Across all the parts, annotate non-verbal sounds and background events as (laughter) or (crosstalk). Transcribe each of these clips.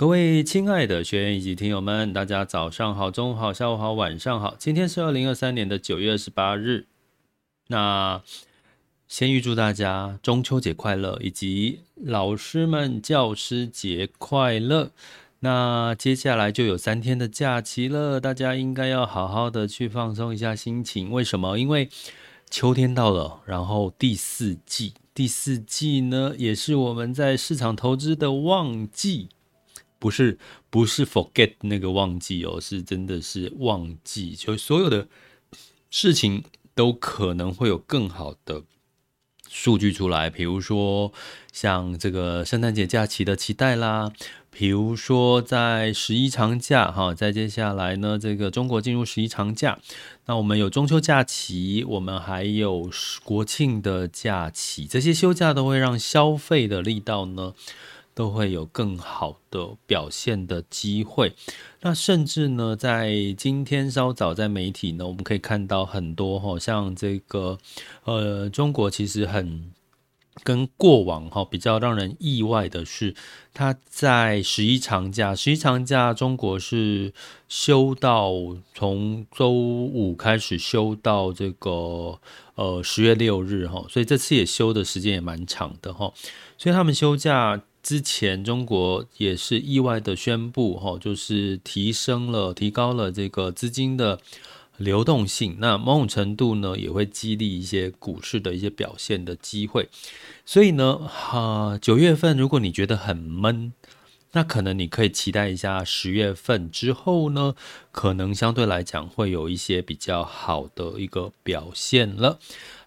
各位亲爱的学员以及听友们，大家早上好、中午好、下午好、晚上好。今天是二零二三年的九月二十八日。那先预祝大家中秋节快乐，以及老师们教师节快乐。那接下来就有三天的假期了，大家应该要好好的去放松一下心情。为什么？因为秋天到了，然后第四季，第四季呢，也是我们在市场投资的旺季。不是不是 forget 那个忘记哦，是真的是忘记，就所有的事情都可能会有更好的数据出来，比如说像这个圣诞节假期的期待啦，比如说在十一长假哈，在接下来呢，这个中国进入十一长假，那我们有中秋假期，我们还有国庆的假期，这些休假都会让消费的力道呢。都会有更好的表现的机会。那甚至呢，在今天稍早，在媒体呢，我们可以看到很多哈，像这个呃，中国其实很跟过往哈比较让人意外的是，它在十一长假，十一长假中国是休到从周五开始休到这个呃十月六日哈，所以这次也休的时间也蛮长的哈，所以他们休假。之前中国也是意外的宣布，哈，就是提升了、提高了这个资金的流动性。那某种程度呢，也会激励一些股市的一些表现的机会。所以呢，哈，九月份如果你觉得很闷，那可能你可以期待一下十月份之后呢，可能相对来讲会有一些比较好的一个表现了。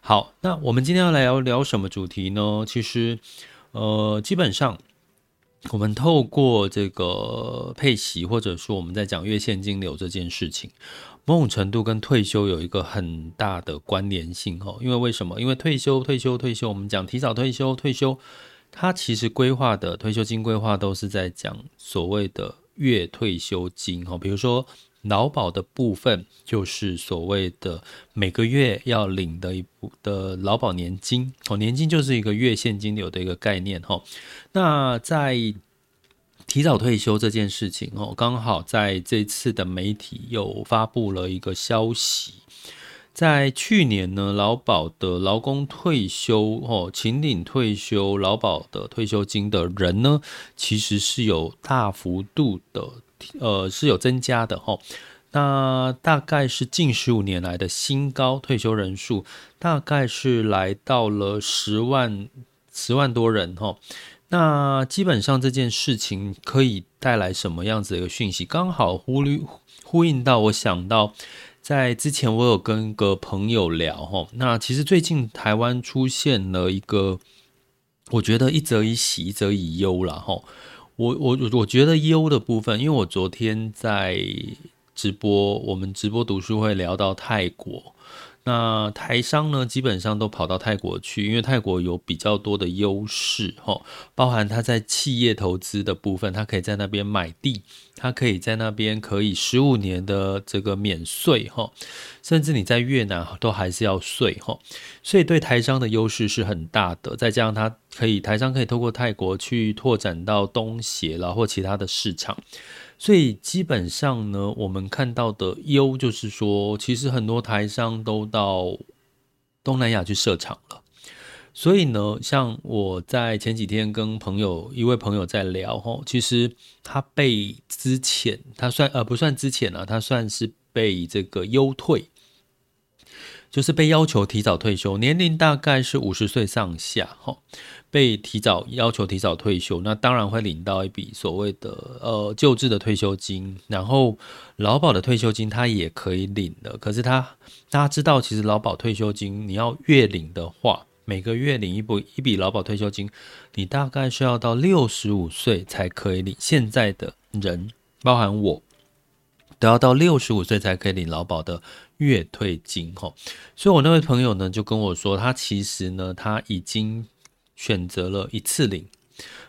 好，那我们今天要来聊聊什么主题呢？其实。呃，基本上，我们透过这个配息，或者说我们在讲月现金流这件事情，某种程度跟退休有一个很大的关联性哦。因为为什么？因为退休、退休、退休，我们讲提早退休、退休，它其实规划的退休金规划都是在讲所谓的月退休金哦，比如说。劳保的部分就是所谓的每个月要领的一部的劳保年金哦，年金就是一个月现金流的一个概念哈。那在提早退休这件事情哦，刚好在这次的媒体又发布了一个消息，在去年呢，劳保的劳工退休哦，请领退休劳保的退休金的人呢，其实是有大幅度的。呃，是有增加的哈，那大概是近十五年来的新高，退休人数大概是来到了十万十万多人哈。那基本上这件事情可以带来什么样子的一个讯息？刚好呼呼应到，我想到在之前我有跟一个朋友聊哈，那其实最近台湾出现了一个，我觉得一则以喜，一则以忧了哈。我我我觉得优的部分，因为我昨天在直播，我们直播读书会聊到泰国。那台商呢，基本上都跑到泰国去，因为泰国有比较多的优势，哈，包含他在企业投资的部分，他可以在那边买地，他可以在那边可以十五年的这个免税，哈，甚至你在越南都还是要税，哈，所以对台商的优势是很大的。再加上他可以台商可以透过泰国去拓展到东协啦或其他的市场。所以基本上呢，我们看到的优就是说，其实很多台商都到东南亚去设厂了。所以呢，像我在前几天跟朋友一位朋友在聊吼，其实他被之前，他算呃不算之前啊，他算是被这个优退。就是被要求提早退休，年龄大概是五十岁上下，哈，被提早要求提早退休，那当然会领到一笔所谓的呃旧制的退休金，然后劳保的退休金他也可以领的，可是他大家知道，其实劳保退休金你要月领的话，每个月领一笔一笔劳保退休金，你大概是要到六十五岁才可以领。现在的人，包含我，都要到六十五岁才可以领劳保的月退金。吼，所以我那位朋友呢，就跟我说，他其实呢，他已经选择了一次领，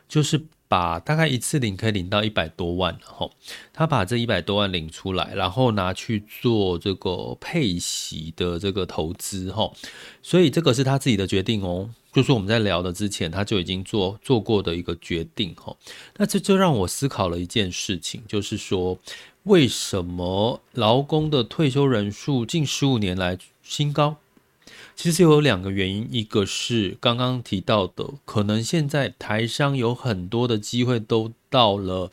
就是。把大概一次领可以领到一百多万，吼，他把这一百多万领出来，然后拿去做这个配息的这个投资，吼，所以这个是他自己的决定哦，就是我们在聊的之前他就已经做做过的一个决定，吼，那这就让我思考了一件事情，就是说为什么劳工的退休人数近十五年来新高？其实有两个原因，一个是刚刚提到的，可能现在台商有很多的机会都到了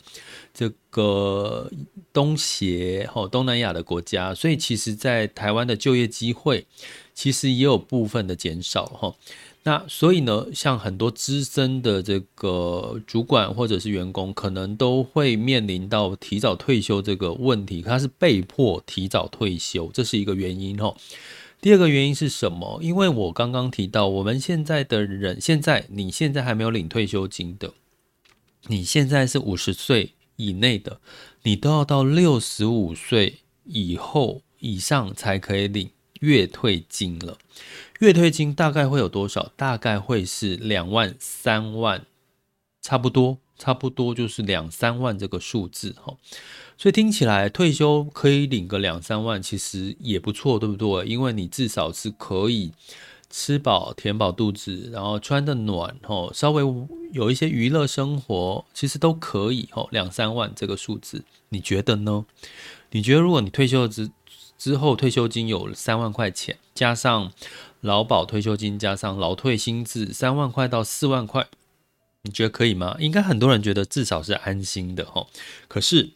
这个东协、哦东南亚的国家，所以其实，在台湾的就业机会其实也有部分的减少哈。那所以呢，像很多资深的这个主管或者是员工，可能都会面临到提早退休这个问题，他是被迫提早退休，这是一个原因哦。第二个原因是什么？因为我刚刚提到，我们现在的人，现在你现在还没有领退休金的，你现在是五十岁以内的，你都要到六十五岁以后以上才可以领月退金了。月退金大概会有多少？大概会是两万、三万，差不多，差不多就是两三万这个数字哈。所以听起来退休可以领个两三万，其实也不错，对不对？因为你至少是可以吃饱、填饱肚子，然后穿得暖，吼，稍微有一些娱乐生活，其实都可以，吼，两三万这个数字，你觉得呢？你觉得如果你退休之之后退休金有三万块钱，加上劳保退休金，加上劳退薪资，三万块到四万块，你觉得可以吗？应该很多人觉得至少是安心的，吼，可是。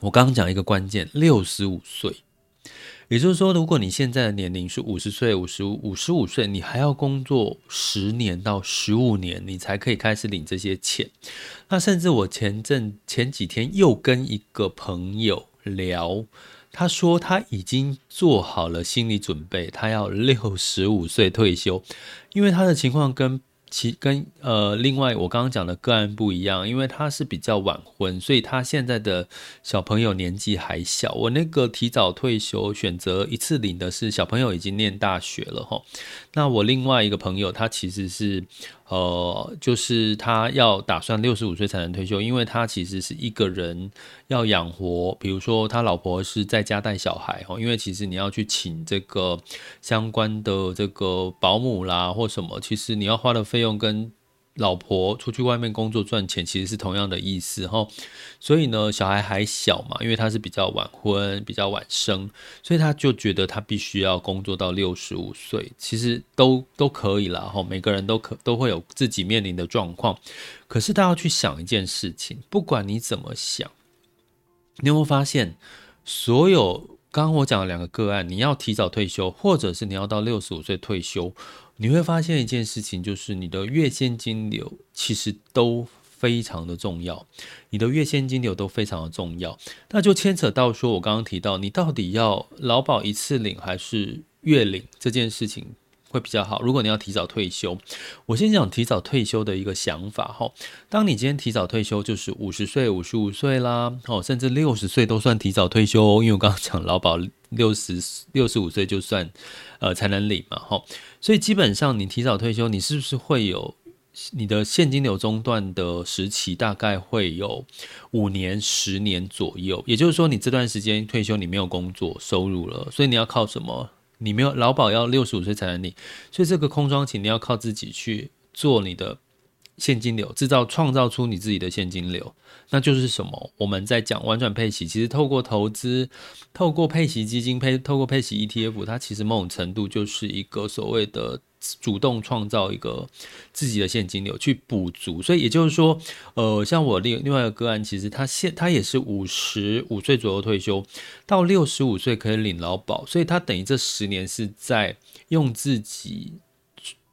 我刚刚讲一个关键，六十五岁，也就是说，如果你现在的年龄是五十岁、五十五、五十五岁，你还要工作十年到十五年，你才可以开始领这些钱。那甚至我前阵前几天又跟一个朋友聊，他说他已经做好了心理准备，他要六十五岁退休，因为他的情况跟。其跟呃，另外我刚刚讲的个案不一样，因为他是比较晚婚，所以他现在的小朋友年纪还小。我那个提早退休选择一次领的是小朋友已经念大学了齁。那我另外一个朋友，他其实是。呃，就是他要打算六十五岁才能退休，因为他其实是一个人要养活，比如说他老婆是在家带小孩哦，因为其实你要去请这个相关的这个保姆啦或什么，其实你要花的费费用跟。老婆出去外面工作赚钱，其实是同样的意思哈。所以呢，小孩还小嘛，因为他是比较晚婚、比较晚生，所以他就觉得他必须要工作到六十五岁，其实都都可以了哈。每个人都可都会有自己面临的状况，可是他要去想一件事情，不管你怎么想，你有没有发现，所有刚刚我讲的两个个案，你要提早退休，或者是你要到六十五岁退休。你会发现一件事情，就是你的月现金流其实都非常的重要，你的月现金流都非常的重要，那就牵扯到说，我刚刚提到，你到底要劳保一次领还是月领这件事情会比较好。如果你要提早退休，我先讲提早退休的一个想法哈。当你今天提早退休，就是五十岁、五十五岁啦，哦，甚至六十岁都算提早退休哦，因为我刚刚讲劳保六十六十五岁就算。呃，才能领嘛，吼，所以基本上你提早退休，你是不是会有你的现金流中断的时期？大概会有五年、十年左右。也就是说，你这段时间退休，你没有工作收入了，所以你要靠什么？你没有劳保，要六十五岁才能领，所以这个空窗期你要靠自己去做你的。现金流制造创造出你自己的现金流，那就是什么？我们在讲完转配息，其实透过投资，透过配息基金配，透过配息 ETF，它其实某种程度就是一个所谓的主动创造一个自己的现金流去补足。所以也就是说，呃，像我另另外一个个案，其实他现他也是五十五岁左右退休，到六十五岁可以领劳保，所以他等于这十年是在用自己。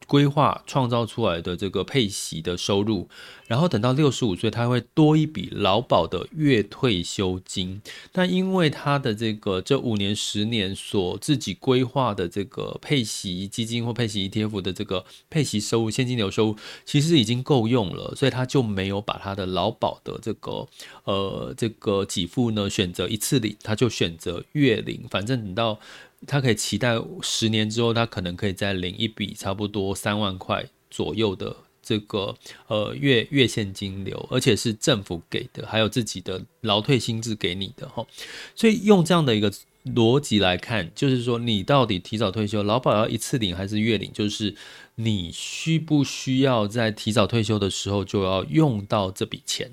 规划创造出来的这个配息的收入，然后等到六十五岁，他会多一笔劳保的月退休金。但因为他的这个这五年、十年所自己规划的这个配息基金或配息 ETF 的这个配息收入、现金流收入，其实已经够用了，所以他就没有把他的劳保的这个呃这个给付呢选择一次领，他就选择月领，反正等到。他可以期待十年之后，他可能可以再领一笔差不多三万块左右的这个呃月月现金流，而且是政府给的，还有自己的劳退薪资给你的哈。所以用这样的一个逻辑来看，就是说你到底提早退休，劳保要一次领还是月领？就是你需不需要在提早退休的时候就要用到这笔钱？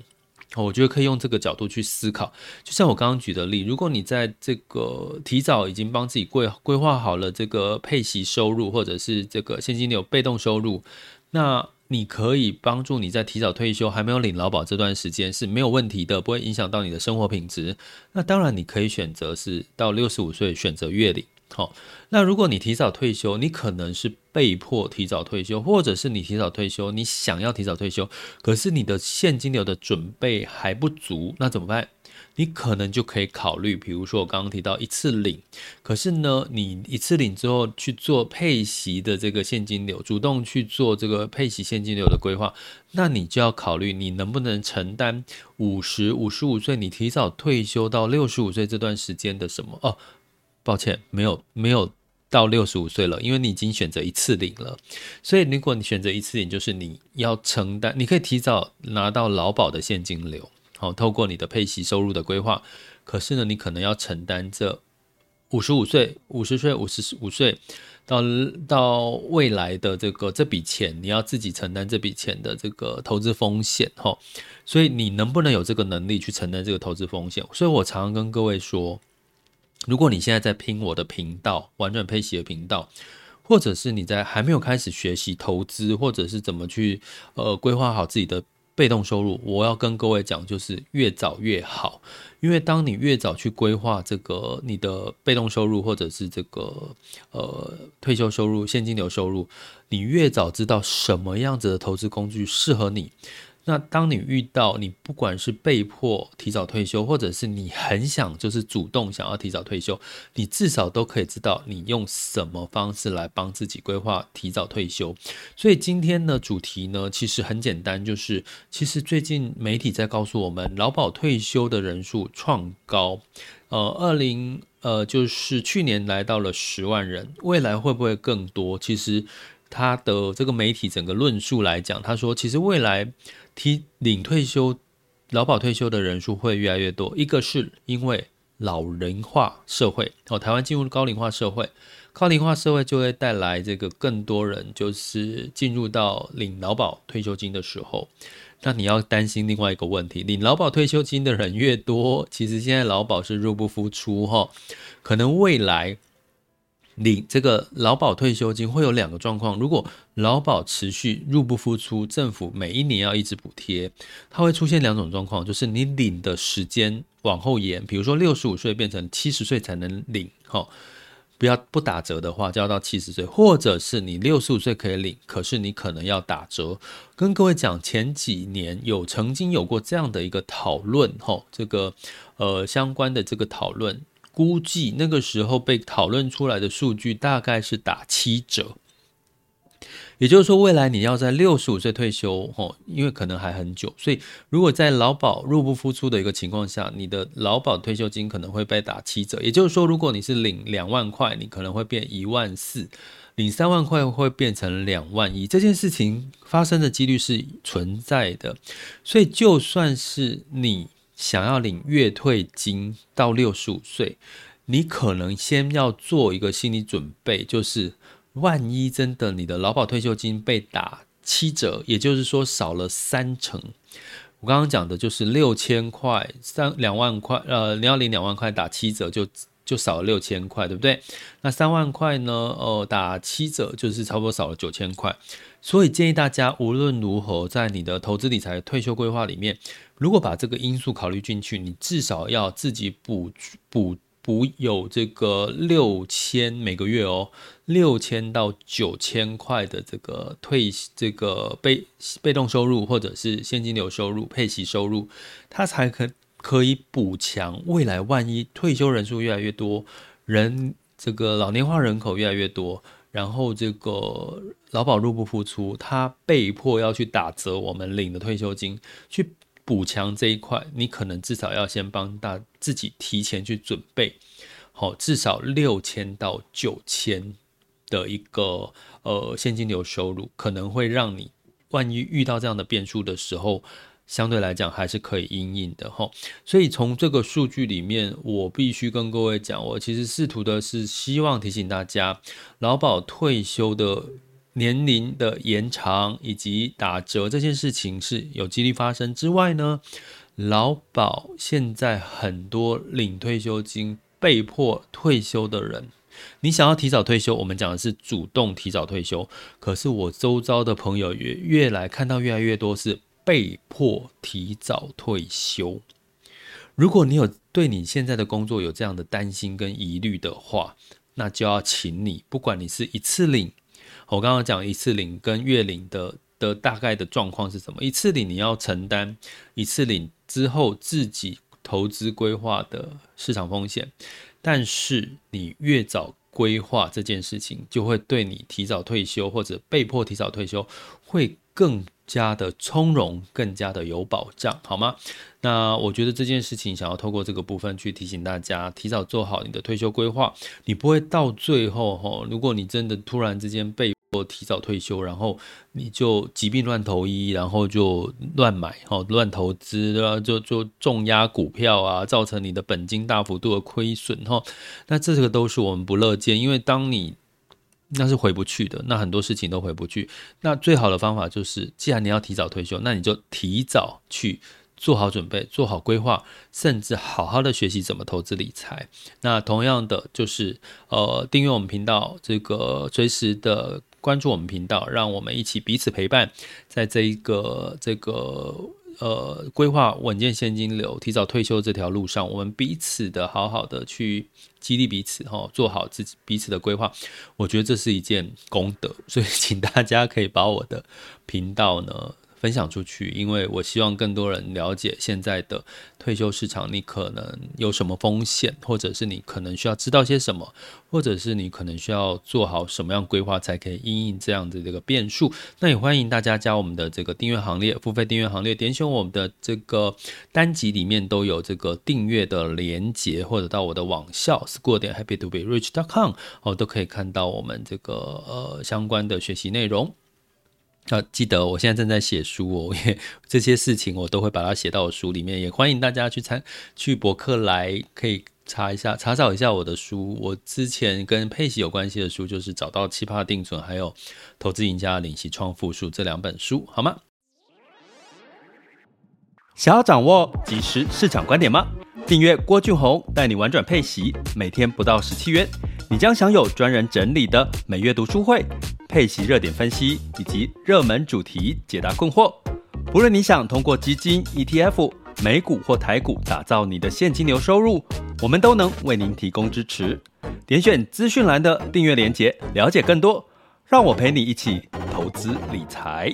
我觉得可以用这个角度去思考，就像我刚刚举的例，如果你在这个提早已经帮自己规规划好了这个配息收入，或者是这个现金流被动收入，那你可以帮助你在提早退休还没有领劳保这段时间是没有问题的，不会影响到你的生活品质。那当然你可以选择是到六十五岁选择月领。好，那如果你提早退休，你可能是被迫提早退休，或者是你提早退休，你想要提早退休，可是你的现金流的准备还不足，那怎么办？你可能就可以考虑，比如说我刚刚提到一次领，可是呢，你一次领之后去做配息的这个现金流，主动去做这个配息现金流的规划，那你就要考虑你能不能承担五十五十五岁你提早退休到六十五岁这段时间的什么哦。抱歉，没有没有到六十五岁了，因为你已经选择一次领了，所以如果你选择一次领，就是你要承担，你可以提早拿到劳保的现金流，好，透过你的配息收入的规划，可是呢，你可能要承担这五十五岁、五十岁、五十五岁到到未来的这个这笔钱，你要自己承担这笔钱的这个投资风险，哈，所以你能不能有这个能力去承担这个投资风险？所以我常常跟各位说。如果你现在在听我的频道，玩转配息的频道，或者是你在还没有开始学习投资，或者是怎么去呃规划好自己的被动收入，我要跟各位讲，就是越早越好，因为当你越早去规划这个你的被动收入，或者是这个呃退休收入、现金流收入，你越早知道什么样子的投资工具适合你。那当你遇到你不管是被迫提早退休，或者是你很想就是主动想要提早退休，你至少都可以知道你用什么方式来帮自己规划提早退休。所以今天的主题呢，其实很简单，就是其实最近媒体在告诉我们，劳保退休的人数创高，呃，二零呃就是去年来到了十万人，未来会不会更多？其实他的这个媒体整个论述来讲，他说其实未来。提领退休、劳保退休的人数会越来越多。一个是因为老龄化社会，哦，台湾进入高龄化社会，高龄化社会就会带来这个更多人就是进入到领劳保退休金的时候，那你要担心另外一个问题：领劳保退休金的人越多，其实现在劳保是入不敷出，哈，可能未来。领这个劳保退休金会有两个状况，如果劳保持续入不敷出，政府每一年要一直补贴，它会出现两种状况，就是你领的时间往后延，比如说六十五岁变成七十岁才能领，哈，不要不打折的话就要到七十岁，或者是你六十五岁可以领，可是你可能要打折。跟各位讲，前几年有曾经有过这样的一个讨论，哈，这个呃相关的这个讨论。估计那个时候被讨论出来的数据大概是打七折，也就是说，未来你要在六十五岁退休，吼，因为可能还很久，所以如果在劳保入不敷出的一个情况下，你的劳保退休金可能会被打七折。也就是说，如果你是领两万块，你可能会变一万四；领三万块会变成两万一。这件事情发生的几率是存在的，所以就算是你。想要领月退金到六十五岁，你可能先要做一个心理准备，就是万一真的你的劳保退休金被打七折，也就是说少了三成。我刚刚讲的就是六千块三两万块，呃，你要领两万块打七折就就少了六千块，对不对？那三万块呢？呃，打七折就是差不多少了九千块。所以建议大家无论如何，在你的投资理财、退休规划里面，如果把这个因素考虑进去，你至少要自己补补补有这个六千每个月哦，六千到九千块的这个退这个被被动收入或者是现金流收入、配息收入，它才可可以补强未来万一退休人数越来越多，人这个老年化人口越来越多，然后这个劳保入不敷出，他被迫要去打折我们领的退休金去。补强这一块，你可能至少要先帮大自己提前去准备，好，至少六千到九千的一个呃现金流收入，可能会让你万一遇到这样的变数的时候，相对来讲还是可以因应的哈。所以从这个数据里面，我必须跟各位讲，我其实试图的是希望提醒大家，劳保退休的。年龄的延长以及打折这件事情是有几率发生之外呢，劳保现在很多领退休金被迫退休的人，你想要提早退休，我们讲的是主动提早退休，可是我周遭的朋友也越来看到越来越多是被迫提早退休。如果你有对你现在的工作有这样的担心跟疑虑的话，那就要请你，不管你是一次领。我刚刚讲一次领跟月领的的大概的状况是什么？一次领你要承担一次领之后自己投资规划的市场风险，但是你越早规划这件事情，就会对你提早退休或者被迫提早退休会更加的从容，更加的有保障，好吗？那我觉得这件事情想要透过这个部分去提醒大家，提早做好你的退休规划，你不会到最后哈，如果你真的突然之间被迫提早退休，然后你就疾病乱投医，然后就乱买哈，乱投资，对吧？就就重压股票啊，造成你的本金大幅度的亏损哈。那这个都是我们不乐见，因为当你那是回不去的，那很多事情都回不去。那最好的方法就是，既然你要提早退休，那你就提早去做好准备，做好规划，甚至好好的学习怎么投资理财。那同样的，就是呃，订阅我们频道，这个随时的关注我们频道，让我们一起彼此陪伴，在这一个这个。呃，规划稳健现金流、提早退休这条路上，我们彼此的好好的去激励彼此，哈，做好自己彼此的规划，我觉得这是一件功德，所以请大家可以把我的频道呢。分享出去，因为我希望更多人了解现在的退休市场，你可能有什么风险，或者是你可能需要知道些什么，或者是你可能需要做好什么样规划，才可以因应这样的这个变数。那也欢迎大家加我们的这个订阅行列，付费订阅行列，点选我们的这个单集里面都有这个订阅的连接，或者到我的网校 school 点 happy to be rich dot com 哦，都可以看到我们这个呃相关的学习内容。要、啊、记得，我现在正在写书哦，因为这些事情我都会把它写到我书里面。也欢迎大家去参去博客来，可以查一下、查找一下我的书。我之前跟配息有关系的书，就是找到奇葩定存，还有投资赢家领息创富术这两本书，好吗？想要掌握即时市场观点吗？订阅郭俊宏带你玩转配息，每天不到十七元，你将享有专人整理的每月读书会。配息热点分析以及热门主题解答困惑，不论你想通过基金、ETF、美股或台股打造你的现金流收入，我们都能为您提供支持。点选资讯栏的订阅连结，了解更多。让我陪你一起投资理财。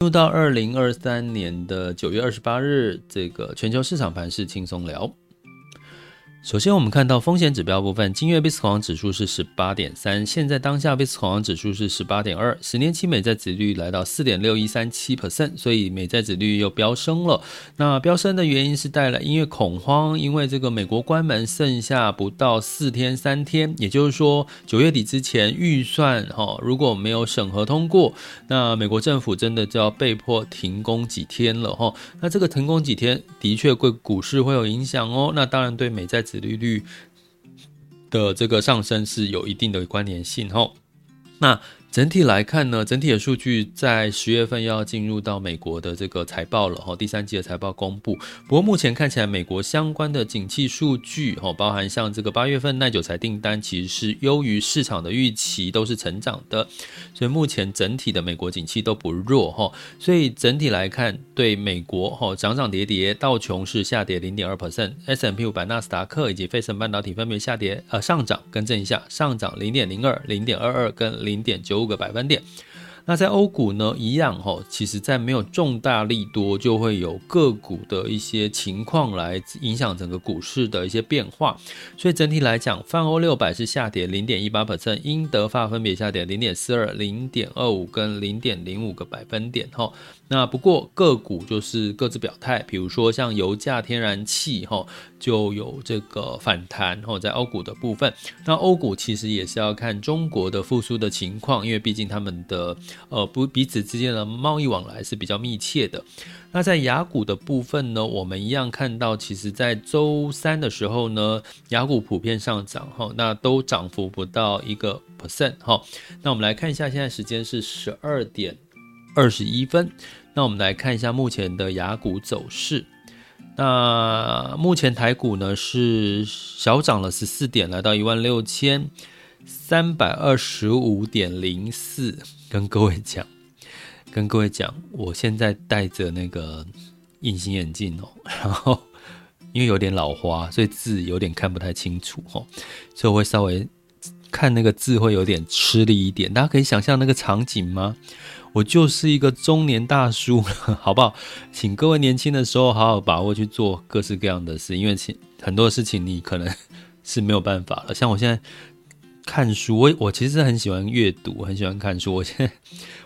入到二零二三年的九月二十八日，这个全球市场盘势轻松聊。首先，我们看到风险指标部分，今月 VIX 恐慌指数是十八点三，现在当下 VIX 恐慌指数是十八点二，十年期美债殖率来到四点六一三七 percent，所以美债殖率又飙升了。那飙升的原因是带来因为恐慌，因为这个美国关门剩下不到四天三天，也就是说九月底之前预算哈如果没有审核通过，那美国政府真的就要被迫停工几天了哈。那这个停工几天的确对股市会有影响哦。那当然对美债子利率的这个上升是有一定的关联性哦，那整体来看呢，整体的数据在十月份要进入到美国的这个财报了哈，第三季的财报公布。不过目前看起来，美国相关的景气数据哈，包含像这个八月份耐久材订单，其实是优于市场的预期，都是成长的。所以目前整体的美国景气都不弱哈。所以整体来看，对美国哈涨涨跌跌，道琼是下跌零点二 percent，S&P 五百、纳斯达克以及费城半导体分别下跌呃上涨，更正一下，上涨零点零二、零点二二跟零点九。个百分点，那在欧股呢，一样哈，其实在没有重大利多，就会有个股的一些情况来影响整个股市的一些变化。所以整体来讲，泛欧六百是下跌零点一八百分英德法分别下跌零点四二、零点二五跟零点零五个百分点哈。那不过个股就是各自表态，比如说像油价、天然气哈，就有这个反弹哈，在欧股的部分。那欧股其实也是要看中国的复苏的情况，因为毕竟他们的呃不彼此之间的贸易往来是比较密切的。那在雅股的部分呢，我们一样看到，其实在周三的时候呢，雅股普遍上涨哈，那都涨幅不到一个 percent 哈。那我们来看一下，现在时间是十二点二十一分。那我们来看一下目前的亚股走势。那目前台股呢是小涨了十四点，来到一万六千三百二十五点零四。跟各位讲，跟各位讲，我现在戴着那个隐形眼镜哦，然后因为有点老花，所以字有点看不太清楚哦，所以我会稍微看那个字会有点吃力一点。大家可以想象那个场景吗？我就是一个中年大叔，好不好？请各位年轻的时候好好把握去做各式各样的事，因为很多事情你可能 (laughs) 是没有办法了。像我现在看书，我我其实很喜欢阅读，很喜欢看书。我现在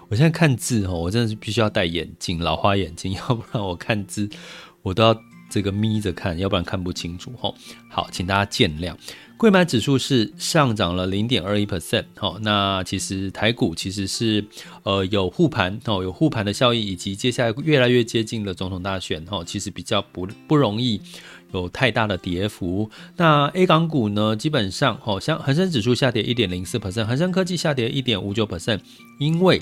我现在看字哦，我真的是必须要戴眼镜，老花眼镜，(laughs) 要不然我看字我都要这个眯着看，要不然看不清楚。吼，好，请大家见谅。柜买指数是上涨了零点二一 percent，好，那其实台股其实是呃有护盘哦，有护盘的效益，以及接下来越来越接近的总统大选哈，其实比较不不容易有太大的跌幅。那 A 港股呢，基本上好像恒生指数下跌一点零四 percent，恒生科技下跌一点五九 percent，因为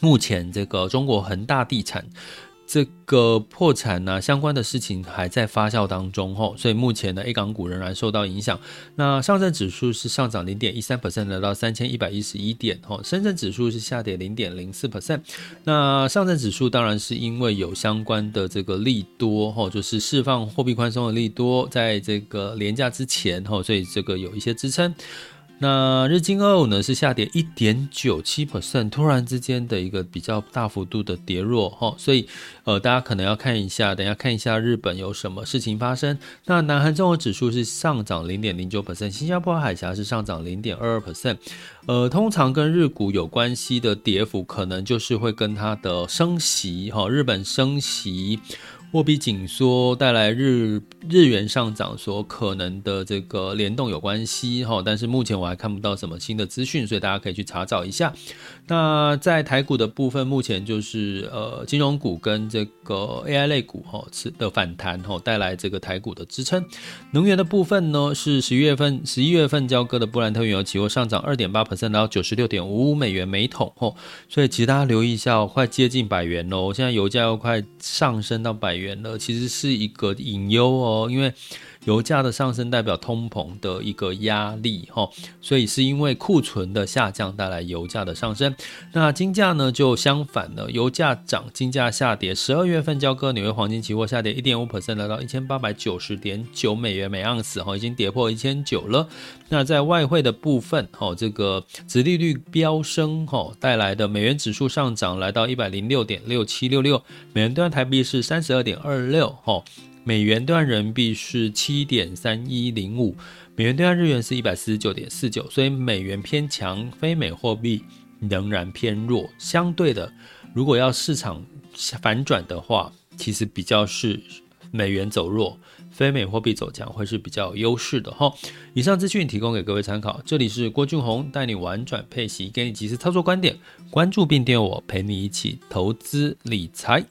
目前这个中国恒大地产。这个破产呐、啊，相关的事情还在发酵当中吼，所以目前的 A 港股仍然受到影响。那上证指数是上涨零点一三 percent，来到三千一百一十一点吼，深圳指数是下跌零点零四 percent。那上证指数当然是因为有相关的这个利多吼，就是释放货币宽松的利多，在这个连假之前吼，所以这个有一些支撑。那日经二五呢是下跌一点九七 percent，突然之间的一个比较大幅度的跌落哈，所以呃大家可能要看一下，等一下看一下日本有什么事情发生。那南韩综合指数是上涨零点零九 percent，新加坡海峡是上涨零点二二 percent。呃，通常跟日股有关系的跌幅，可能就是会跟它的升息哈，日本升息。货币紧缩带来日日元上涨所可能的这个联动有关系哈，但是目前我还看不到什么新的资讯，所以大家可以去查找一下。那在台股的部分，目前就是呃金融股跟这个 AI 类股哈是的反弹哈，带来这个台股的支撑。能源的部分呢，是十一月份十一月份交割的布兰特原油期货上涨二点八 percent，到九十六点五五美元每桶哈，所以其实大家留意一下，快接近百元喽，现在油价又快上升到百元了，其实是一个隐忧哦，因为油价的上升代表通膨的一个压力哈，所以是因为库存的下降带来油价的上升。那金价呢就相反了，油价涨，金价下跌。十二月份交割纽约黄金期货下跌一点五 percent，来到一千八百九十点九美元每盎司哈，已经跌破一千九了。那在外汇的部分哈，这个殖利率飙升哈带来的美元指数上涨，来到一百零六点六七六六，美元兑台币是三十二点二六哈。美元兑换人民币是七点三一零五，美元兑换日元是一百四十九点四九，所以美元偏强，非美货币仍然偏弱。相对的，如果要市场反转的话，其实比较是美元走弱，非美货币走强，会是比较优势的哈。以上资讯提供给各位参考，这里是郭俊宏带你玩转配息，给你及时操作观点，关注并订阅我，陪你一起投资理财。